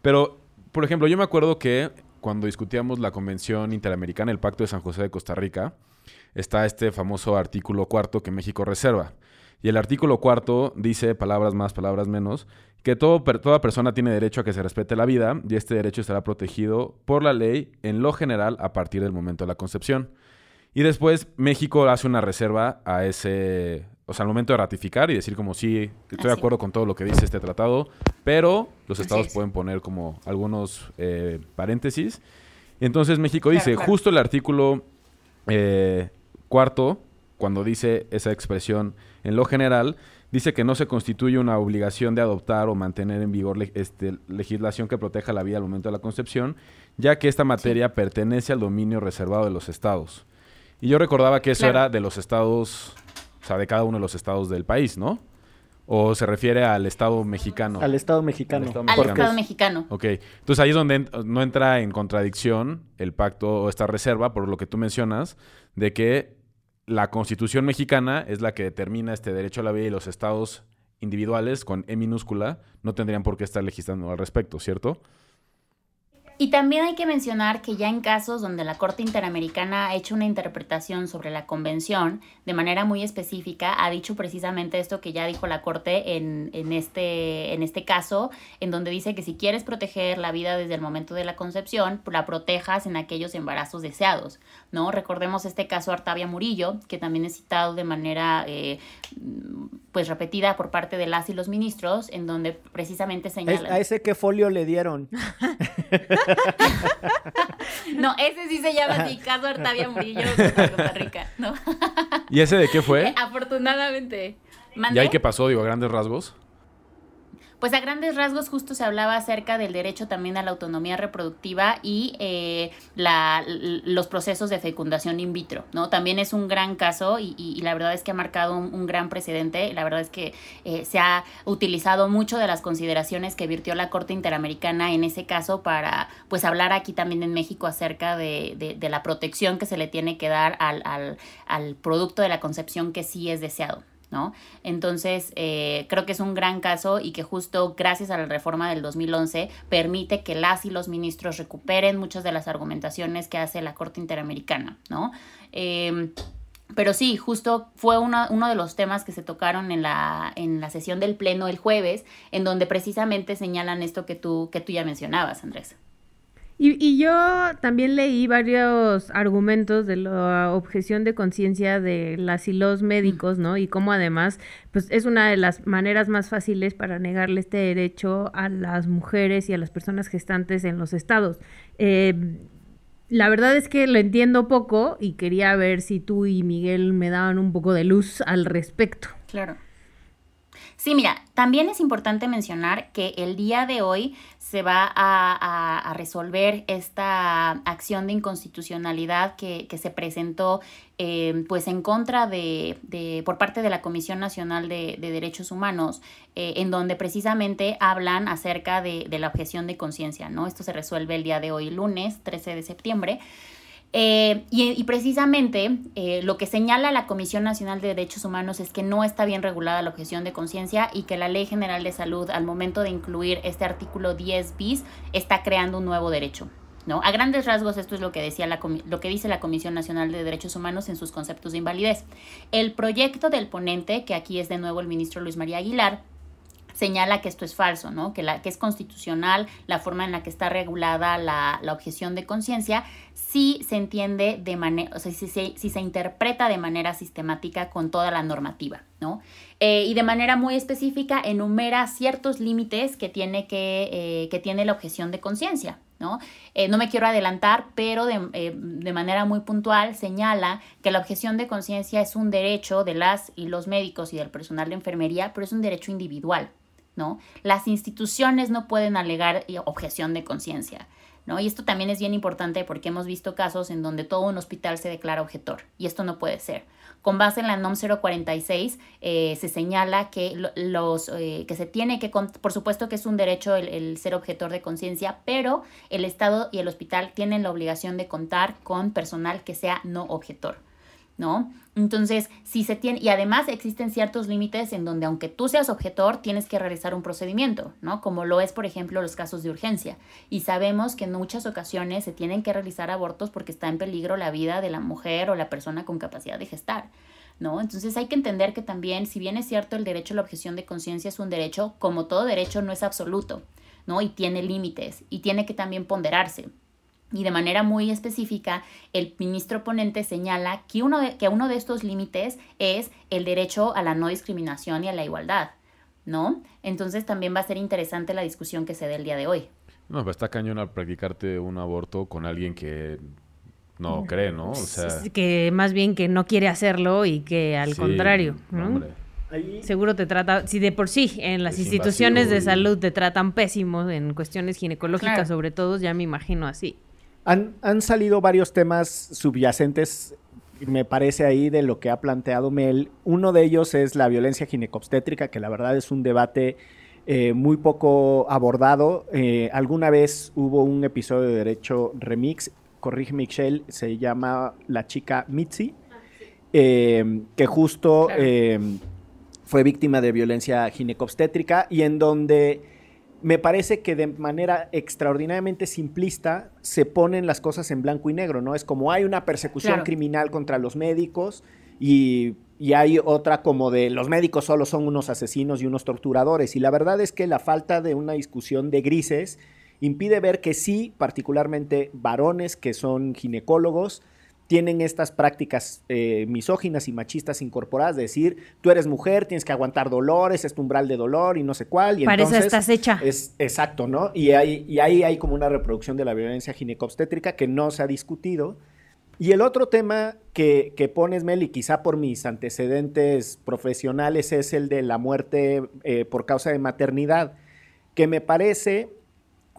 Pero, por ejemplo, yo me acuerdo que cuando discutíamos la Convención Interamericana, el Pacto de San José de Costa Rica, está este famoso artículo cuarto que México reserva. Y el artículo cuarto dice, palabras más, palabras menos, que todo, toda persona tiene derecho a que se respete la vida y este derecho estará protegido por la ley en lo general a partir del momento de la concepción. Y después México hace una reserva a ese, o sea, al momento de ratificar y decir como sí, estoy de Así. acuerdo con todo lo que dice este tratado, pero los estados es. pueden poner como algunos eh, paréntesis. Y entonces México Claro, dice, claro. justo el artículo eh, cuarto, cuando dice esa expresión en lo general, dice que no se constituye una obligación de adoptar o mantener en vigor le- este, legislación que proteja la vida al momento de la concepción, ya que esta materia pertenece al dominio reservado de los estados. Y yo recordaba que eso Claro. era de los estados, o sea, de cada uno de los estados del país, ¿no? ¿O se refiere al estado mexicano? Al Estado mexicano. Al Estado Al Porque- Estado mexicano. Ok, entonces ahí es donde en- no entra en contradicción el pacto o esta reserva, por lo que tú mencionas, de que la constitución mexicana es la que determina este derecho a la vida y los estados individuales con E minúscula no tendrían por qué estar legislando al respecto, ¿cierto? Y también hay que mencionar que ya en casos donde la Corte Interamericana ha hecho una interpretación sobre la convención de manera muy específica, ha dicho precisamente esto que ya dijo la Corte en, en, este, en este caso, en donde dice que si quieres proteger la vida desde el momento de la concepción, la protejas en aquellos embarazos deseados, ¿no? Recordemos este caso Artavia Murillo, que también es citado de manera eh, pues repetida por parte de las y los ministros, en donde precisamente señalan... ¿A ese qué folio le dieron? *laughs* No, ese sí se llama caso Artavia Murillo contra Costa *laughs* Rica, ¿no? ¿Y ese de qué fue? *laughs* Afortunadamente. ¿Y ahí qué pasó, digo, a grandes rasgos? Pues a grandes rasgos justo se hablaba acerca del derecho también a la autonomía reproductiva y eh, la, los procesos de fecundación in vitro, ¿no? También es un gran caso y, y, la verdad es que ha marcado un, gran precedente. La verdad es que eh, se ha utilizado mucho de las consideraciones que virtió la Corte Interamericana en ese caso para, pues, hablar aquí también en México acerca de, de, de la protección que se le tiene que dar al, al, al producto de la concepción que sí es deseado. ¿No? Entonces, eh, creo que es un gran caso y que justo gracias a la reforma del 2011 permite que las y los ministros recuperen muchas de las argumentaciones que hace la Corte Interamericana, ¿no? Em, pero sí, justo fue uno, uno, de los temas que se tocaron en la, en la sesión del Pleno el jueves, en donde precisamente señalan esto que tú, que tú ya mencionabas, Andrés. Y, y, yo también leí varios argumentos de la objeción de conciencia de las y los médicos, ¿no? Y cómo además, pues es una de las maneras más fáciles para negarle este derecho a las mujeres y a las personas gestantes en los estados. Eh, la verdad es que lo entiendo poco y quería ver si tú y Miguel me daban un poco de luz al respecto. Claro. Sí, mira, también es importante mencionar que el día de hoy se va a, resolver esta acción de inconstitucionalidad que, que se presentó eh, pues en contra de, de, por parte de la Comisión Nacional de, de Derechos Humanos, eh, en donde precisamente hablan acerca de, de la objeción de conciencia, ¿no? Esto se resuelve el día de hoy, lunes 13 de septiembre. Eh, y, precisamente eh, lo que señala la Comisión Nacional de Derechos Humanos es que no está bien regulada la objeción de conciencia y que la Ley General de Salud, al momento de incluir este artículo 10 bis, está creando un nuevo derecho. ¿no? A grandes rasgos, esto es lo que, decía la, lo que dice la Comisión Nacional de Derechos Humanos en sus conceptos de invalidez. El proyecto del ponente, que aquí es de nuevo el ministro Luis María Aguilar, señala que esto es falso, ¿no? Que, la, que es constitucional la forma en la que está regulada la, la objeción de conciencia, si se entiende de manera, o sea, si se, si se interpreta de manera sistemática con toda la normativa, ¿no? Eh, y de manera muy específica enumera ciertos límites que tiene, que, eh, que tiene la objeción de conciencia, ¿no? Eh, no me quiero adelantar, pero de, de, manera muy puntual señala que la objeción de conciencia es un derecho de las y los médicos y del personal de enfermería, pero es un derecho individual, ¿no? Las instituciones no pueden alegar objeción de conciencia. ¿No? Y esto también es bien importante porque hemos visto casos en donde todo un hospital se declara objetor y esto no puede ser. Con base en la NOM 046 eh, se señala que los eh, que se tiene que, por supuesto que es un derecho el ser objetor de conciencia, pero el Estado y el hospital tienen la obligación de contar con personal que sea no objetor. ¿No? Entonces, si se tiene, y además existen ciertos límites en donde aunque tú seas objetor, tienes que realizar un procedimiento, ¿no? Como lo es, por ejemplo, los casos de urgencia. Y sabemos que en muchas ocasiones se tienen que realizar abortos porque está en peligro la vida de la mujer o la persona con capacidad de gestar. ¿No? Entonces hay que entender que también, si bien es cierto el derecho a la objeción de conciencia es un derecho, como todo derecho no es absoluto, ¿no? Y tiene límites y tiene que también ponderarse. Y de manera muy específica, el ministro ponente señala que uno de, que uno de estos límites es el derecho a la no discriminación y a la igualdad, ¿no? Entonces también va a ser interesante la discusión que se dé el día de hoy. No, pues está cañón al practicarte un aborto con alguien que no cree, ¿no? O sea... Que más bien que no quiere hacerlo y que al sí, contrario, ¿no? Ahí. Seguro te trata, si de por sí en las instituciones de salud te tratan pésimos en cuestiones ginecológicas claro. sobre todo, ya me imagino así. Han, han, salido varios temas subyacentes, me parece ahí, de lo que ha planteado Mel. Uno de ellos es la violencia ginecobstétrica, que la verdad es un debate eh, muy poco abordado. Eh, alguna vez hubo un episodio de Derecho Remix, corrige Michelle, se llama La chica Mitzi, eh, que justo claro. fue víctima de violencia ginecobstétrica y en donde me parece que de manera extraordinariamente simplista se ponen las cosas en blanco y negro, ¿no? Es como hay una persecución claro. criminal contra los médicos y, y, hay otra como de los médicos solo son unos asesinos y unos torturadores. Y la verdad es que la falta de una discusión de grises impide ver que sí, particularmente varones que son ginecólogos, tienen estas prácticas eh, misóginas y machistas incorporadas, de decir, tú eres mujer, tienes que aguantar dolores, es tu umbral de dolor y no sé cuál. Y Para entonces, eso estás hecha. Es, exacto, ¿no? Y, hay, y ahí hay como una reproducción de la violencia ginecobstétrica que no se ha discutido. Y el otro tema que, que pones, Mel, y quizá por mis antecedentes profesionales, es el de la muerte eh, por causa de maternidad. que me parece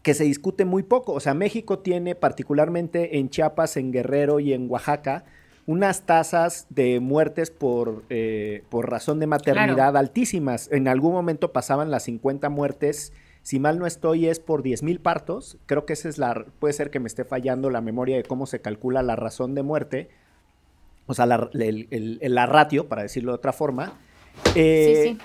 que se discute muy poco. O sea, México tiene particularmente en Chiapas, en Guerrero y en Oaxaca unas tasas de muertes por, eh, por razón de maternidad altísimas. En algún momento pasaban las 50 muertes. Si mal no estoy, es por 10 mil partos. Creo que esa es la. Puede ser que me esté fallando la memoria de cómo se calcula la razón de muerte. O sea, la, el- el- el- la ratio, para decirlo de otra forma. Eh, Sí, sí.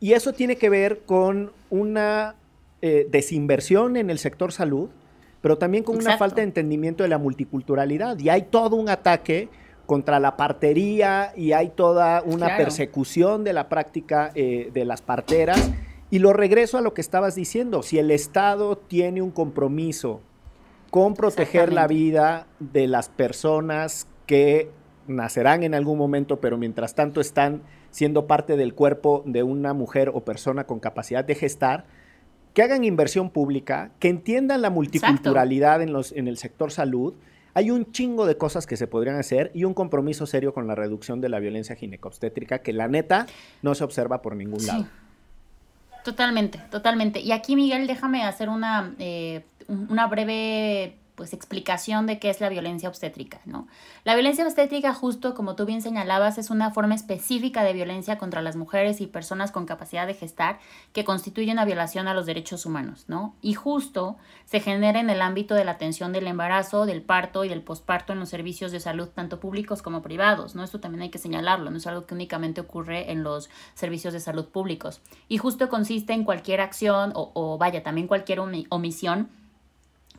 Y eso tiene que ver con una eh, desinversión en el sector salud, pero también con una falta de entendimiento de la multiculturalidad. Y hay todo un ataque contra la partería y hay toda una Claro. persecución de la práctica eh, de las parteras. Y lo regreso a lo que estabas diciendo, si el Estado tiene un compromiso con proteger la vida de las personas que nacerán en algún momento, pero mientras tanto están siendo parte del cuerpo de una mujer o persona con capacidad de gestar, que hagan inversión pública, que entiendan la multiculturalidad en, los, en el sector salud. Hay un chingo de cosas que se podrían hacer y un compromiso serio con la reducción de la violencia ginecobstétrica que la neta no se observa por ningún Sí. lado. Totalmente, totalmente. Y aquí, Miguel, déjame hacer una, eh, un- una breve pues explicación de qué es la violencia obstétrica, ¿no? La violencia obstétrica, justo como tú bien señalabas, es una forma específica de violencia contra las mujeres y personas con capacidad de gestar que constituye una violación a los derechos humanos, ¿no? Y justo se genera en el ámbito de la atención del embarazo, del parto y del posparto en los servicios de salud, tanto públicos como privados, ¿no? Esto también hay que señalarlo, no es algo que únicamente ocurre en los servicios de salud públicos. Y justo consiste en cualquier acción o, o vaya, también cualquier omi- omisión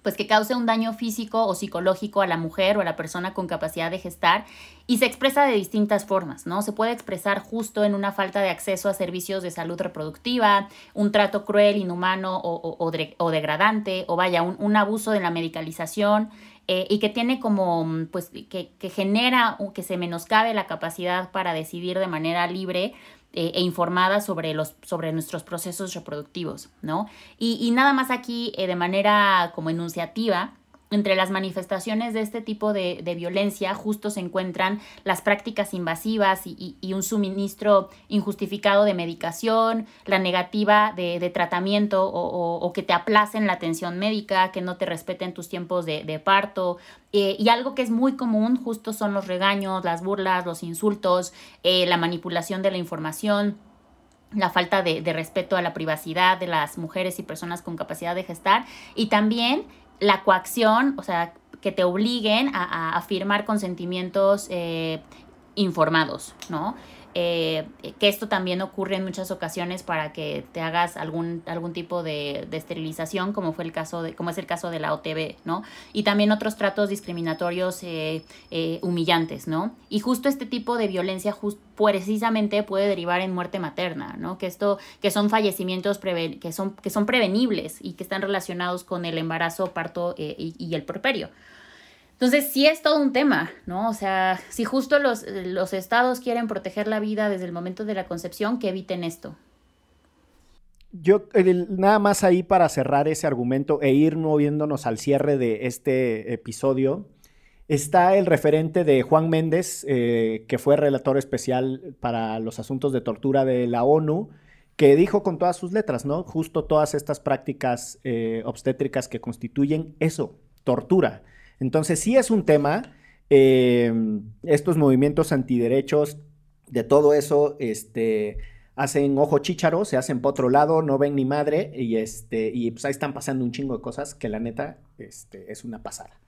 pues que cause un daño físico o psicológico a la mujer o a la persona con capacidad de gestar y se expresa de distintas formas, ¿no? Se puede expresar justo en una falta de acceso a servicios de salud reproductiva, un trato cruel, inhumano o, o- o dre- o degradante, o vaya, un, un abuso de la medicalización eh, y que tiene como, pues, que, que genera o que se menoscabe la capacidad para decidir de manera libre eh, e informada sobre, los, sobre nuestros procesos reproductivos, ¿no? Y, y nada más aquí, eh, de manera como enunciativa, entre las manifestaciones de este tipo de, de violencia justo se encuentran las prácticas invasivas y, y- un suministro injustificado de medicación, la negativa de, de tratamiento o, o- o que te aplacen la atención médica, que no te respeten tus tiempos de, de parto. eh, y algo que es muy común justo son los regaños, las burlas, los insultos, eh, la manipulación de la información la falta de, de respeto a la privacidad de las mujeres y personas con capacidad de gestar y también la coacción, o sea, que te obliguen a, a- firmar consentimientos eh, informados, ¿no? Eh, que esto también ocurre en muchas ocasiones para que te hagas algún, algún tipo de, de esterilización, como fue el caso de, como es el caso de la OTB, ¿no? Y también otros tratos discriminatorios eh, eh, humillantes, ¿no? Y justo este tipo de violencia jus- precisamente puede derivar en muerte materna, ¿no? Que esto, que son fallecimientos que son, que son prevenibles y que están relacionados con el embarazo, parto y, y el porperio. Entonces, sí es todo un tema, ¿no? O sea, si justo los, los estados quieren proteger la vida desde el momento de la concepción, que eviten esto. Yo, nada más ahí para cerrar ese argumento e ir moviéndonos al cierre de este episodio, está el referente de Juan Méndez, eh, que fue relator especial para los asuntos de tortura de la ONU, que dijo con todas sus letras, ¿no? Justo todas estas prácticas eh, obstétricas que constituyen eso, tortura. Entonces, sí es un tema, eh, estos movimientos antiderechos, de todo eso, este, hacen ojo chícharo, se hacen por otro lado, no ven ni madre, y este, y pues ahí están pasando un chingo de cosas que la neta, este, es una pasada.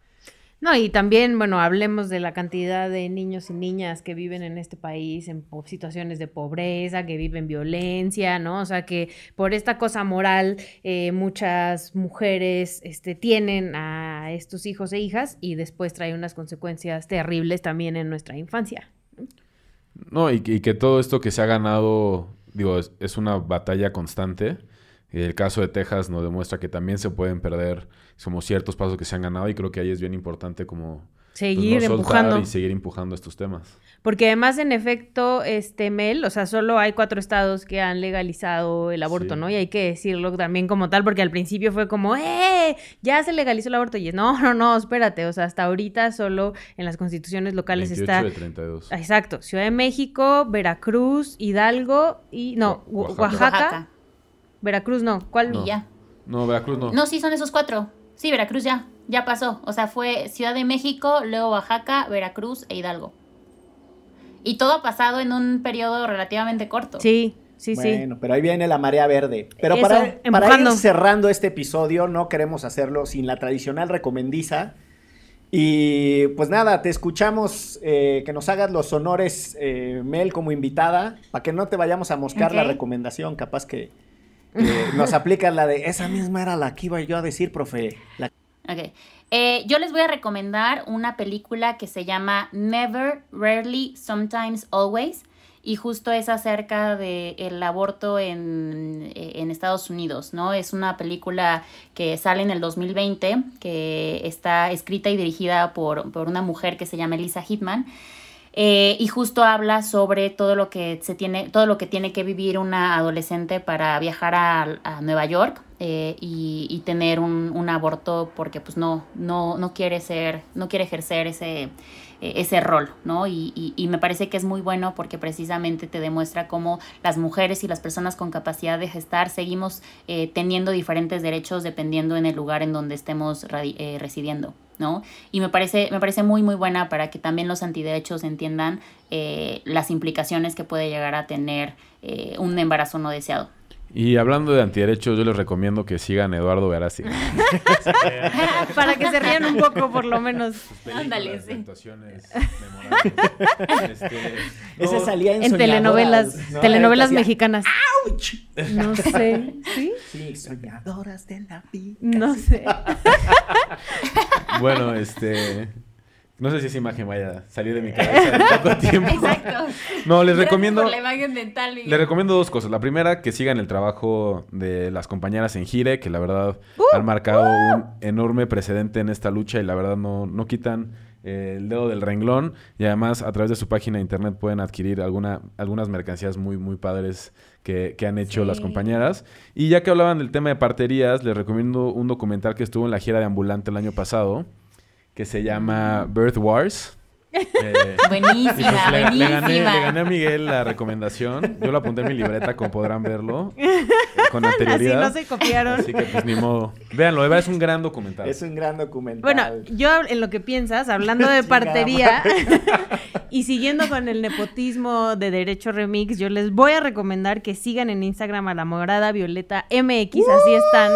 No, y también, bueno, hablemos de la cantidad de niños y niñas que viven en este país en situaciones de pobreza, que viven violencia, ¿no? O sea, que por esta cosa moral eh, muchas mujeres este, tienen a estos hijos e hijas y después trae unas consecuencias terribles también en nuestra infancia. No, y, y que todo esto que se ha ganado, digo, es una batalla constante. Y el caso de Texas nos demuestra que también se pueden perder como ciertos pasos que se han ganado y creo que ahí es bien importante como pues, Seguir no empujando. y seguir empujando estos temas. Porque además, en efecto, este Mel, o sea, solo hay cuatro estados que han legalizado el aborto, Sí. ¿no? Y hay que decirlo también como tal, porque al principio fue como, ¡eh! Ya se legalizó el aborto. Y es, no, no, no, espérate. O sea, hasta ahorita solo en las constituciones locales 28 está. de 32. Exacto. Ciudad de México, Veracruz, Hidalgo y. No, Oa- Oaxaca. Oaxaca. Veracruz no. ¿Cuál? No. Y ya. No, Veracruz no. No, sí, son esos cuatro. Sí, Veracruz ya, ya pasó. O sea, fue Ciudad de México, luego Oaxaca, Veracruz e Hidalgo. Y todo ha pasado en un periodo relativamente corto. Sí, sí, sí. Bueno, pero ahí viene la marea verde. Pero Eso, para, para ir cerrando este episodio, no queremos hacerlo sin la tradicional recomendiza. Y pues nada, te escuchamos eh, que nos hagas los honores, eh, Mel, como invitada, para que no te vayamos a moscar la recomendación, capaz que, que *laughs* nos aplicas la de esa misma era la que iba yo a decir, profe. La- Ok. Eh, yo les voy a recomendar una película que se llama Never, Rarely, Sometimes, Always. Y justo es acerca del aborto en, eh, en Estados Unidos, ¿no? Es una película que sale en el 2020, que está escrita y dirigida por, por una mujer que se llama Elisa Hitman. Eh, y justo habla sobre todo lo que se tiene, todo lo que tiene que vivir una adolescente para viajar a, a Nueva York eh, y, y tener un, un aborto porque pues no, no, no quiere ser, no quiere ejercer ese, ese rol, ¿no? Y, y- y me parece que es muy bueno porque precisamente te demuestra cómo las mujeres y las personas con capacidad de gestar seguimos eh, teniendo diferentes derechos dependiendo en el lugar en donde estemos eh, residiendo. ¿no? Y me parece, me parece muy, muy buena para que también los antiderechos entiendan eh, las implicaciones que puede llegar a tener eh, un embarazo no deseado. Y hablando de antiderechos, yo les recomiendo que sigan a Eduardo Verástegui. *laughs* Para que se rían un poco, por lo menos. Ándale, sí. actuaciones memorables. Este, Ese no, salía en, En telenovelas, telenovelas mexicanas. No sé, ¿sí? Sí, soñadoras de la vida. No sé. *laughs* Bueno, este... No sé si esa imagen vaya a salir de mi cabeza en *laughs* poco tiempo. Exacto. No, les Gracias recomiendo... por la imagen mental, Miguel. Les recomiendo dos cosas. La primera, que sigan el trabajo de las compañeras en Gire, que la verdad han marcado un enorme precedente en esta lucha y la verdad no, no quitan eh, el dedo del renglón. Y además, a través de su página de internet pueden adquirir alguna, algunas mercancías muy, muy padres que, que han hecho Sí. las compañeras. Y ya que hablaban del tema de parterías, les recomiendo un documental que estuvo en la gira de Ambulante el año pasado, que se llama Birth Wars. *laughs* Eh, Buenísima, pues le, gané, le gané a Miguel la recomendación. Yo lo apunté en mi libreta, como podrán verlo, eh, con *laughs* Así anterioridad. no se copiaron. Así que pues ni modo. Véanlo, verdad es un gran documental. Es un gran documental. Bueno, yo en lo que piensas, hablando de *laughs* partería y siguiendo con el nepotismo de Derecho Remix, yo les voy a recomendar que sigan en Instagram a la Morada Violeta MX, así están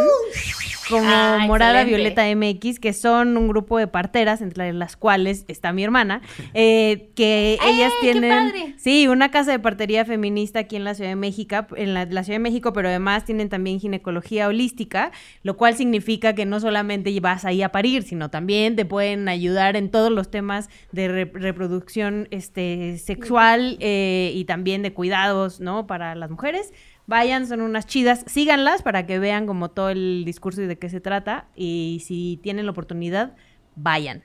como Ah, Morada. Violeta MX, que son un grupo de parteras, entre las cuales está mi hermana, eh, que *laughs* ¡Eh, ellas qué tienen, padre! sí, una casa de partería feminista aquí en la Ciudad de México, en la, la Ciudad de México, pero además tienen también ginecología holística, lo cual significa que no solamente vas ahí a parir, sino también te pueden ayudar en todos los temas de re- reproducción este, sexual eh, y también de cuidados, ¿no? Para las mujeres. Vayan, son unas chidas, síganlas para que vean como todo el discurso y de qué se trata. Y si tienen la oportunidad, vayan.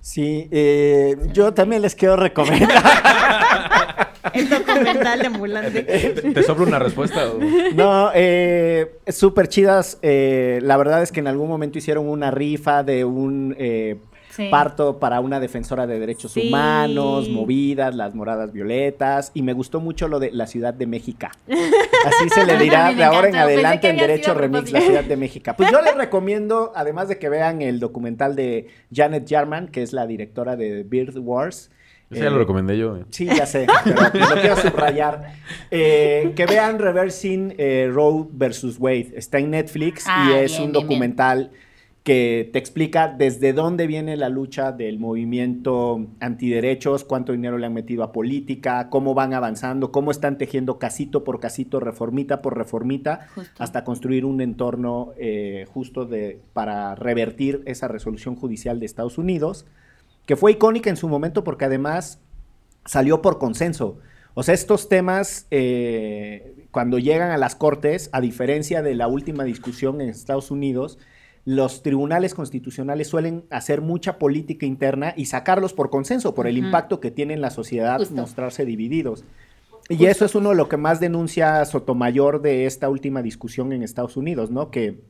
Sí, eh, yo también les quiero recomendar. *laughs* El documental de ambulante. ¿Te, te sobra una respuesta? o? No, eh, súper chidas. eh, la verdad es que en algún momento hicieron una rifa de un eh, Sí. parto para una defensora de derechos Sí. humanos, movidas, las moradas violetas. Y me gustó mucho lo de la Ciudad de México. *laughs* Así se le dirá de ahora en adelante en Derecho Remix, la. Ciudad de México. Pues yo les *laughs* recomiendo, además de que vean el documental de Janet Jarman, que es la directora de Bird Wars. Ese ya Eh, lo recomendé yo. eh. Sí, ya sé, pero lo quiero subrayar. Eh, que vean Reversing eh, Roe versus Wade. Está en Netflix Ah, y es bien, un bien, documental que te explica desde dónde viene la lucha del movimiento antiderechos, cuánto dinero le han metido a política, cómo van avanzando, cómo están tejiendo casito por casito, reformita por reformita, Justo. hasta construir un entorno eh, justo de, para revertir esa resolución judicial de Estados Unidos, que fue icónica en su momento porque además salió por consenso. O sea, estos temas, eh, cuando llegan a las cortes, a diferencia de la última discusión en Estados Unidos, los tribunales constitucionales suelen hacer mucha política interna y sacarlos por consenso, por el impacto que tiene en la sociedad Justo. mostrarse divididos. Y eso es uno de lo que más denuncia Sotomayor de esta última discusión en Estados Unidos, ¿no? Que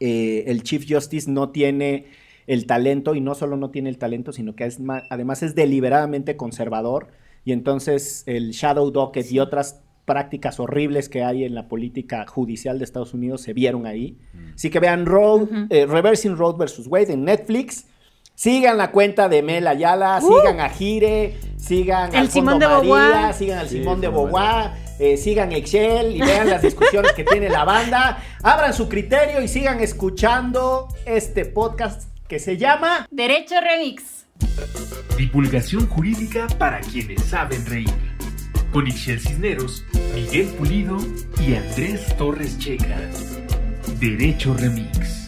eh, el Chief Justice no tiene el talento y no solo no tiene el talento, sino que es además es deliberadamente conservador y entonces el Shadow Docket y otras prácticas horribles que hay en la política judicial de Estados Unidos se vieron ahí. Así que vean Road, eh, Reversing Road versus Wade en Netflix. Sigan la cuenta de Mel Ayala, sigan a Gire, sigan Uh. El al Fondo Simón de María, sigan al Sí, Simón de Beauvoir, eh, sigan Excel y vean las discusiones que tiene la banda. Abran su criterio y sigan escuchando este podcast que se llama Derecho Remix. Divulgación jurídica para quienes saben reír. Con Ixel Cisneros, Miguel Pulido y Andrés Torres Checa. Derecho Remix.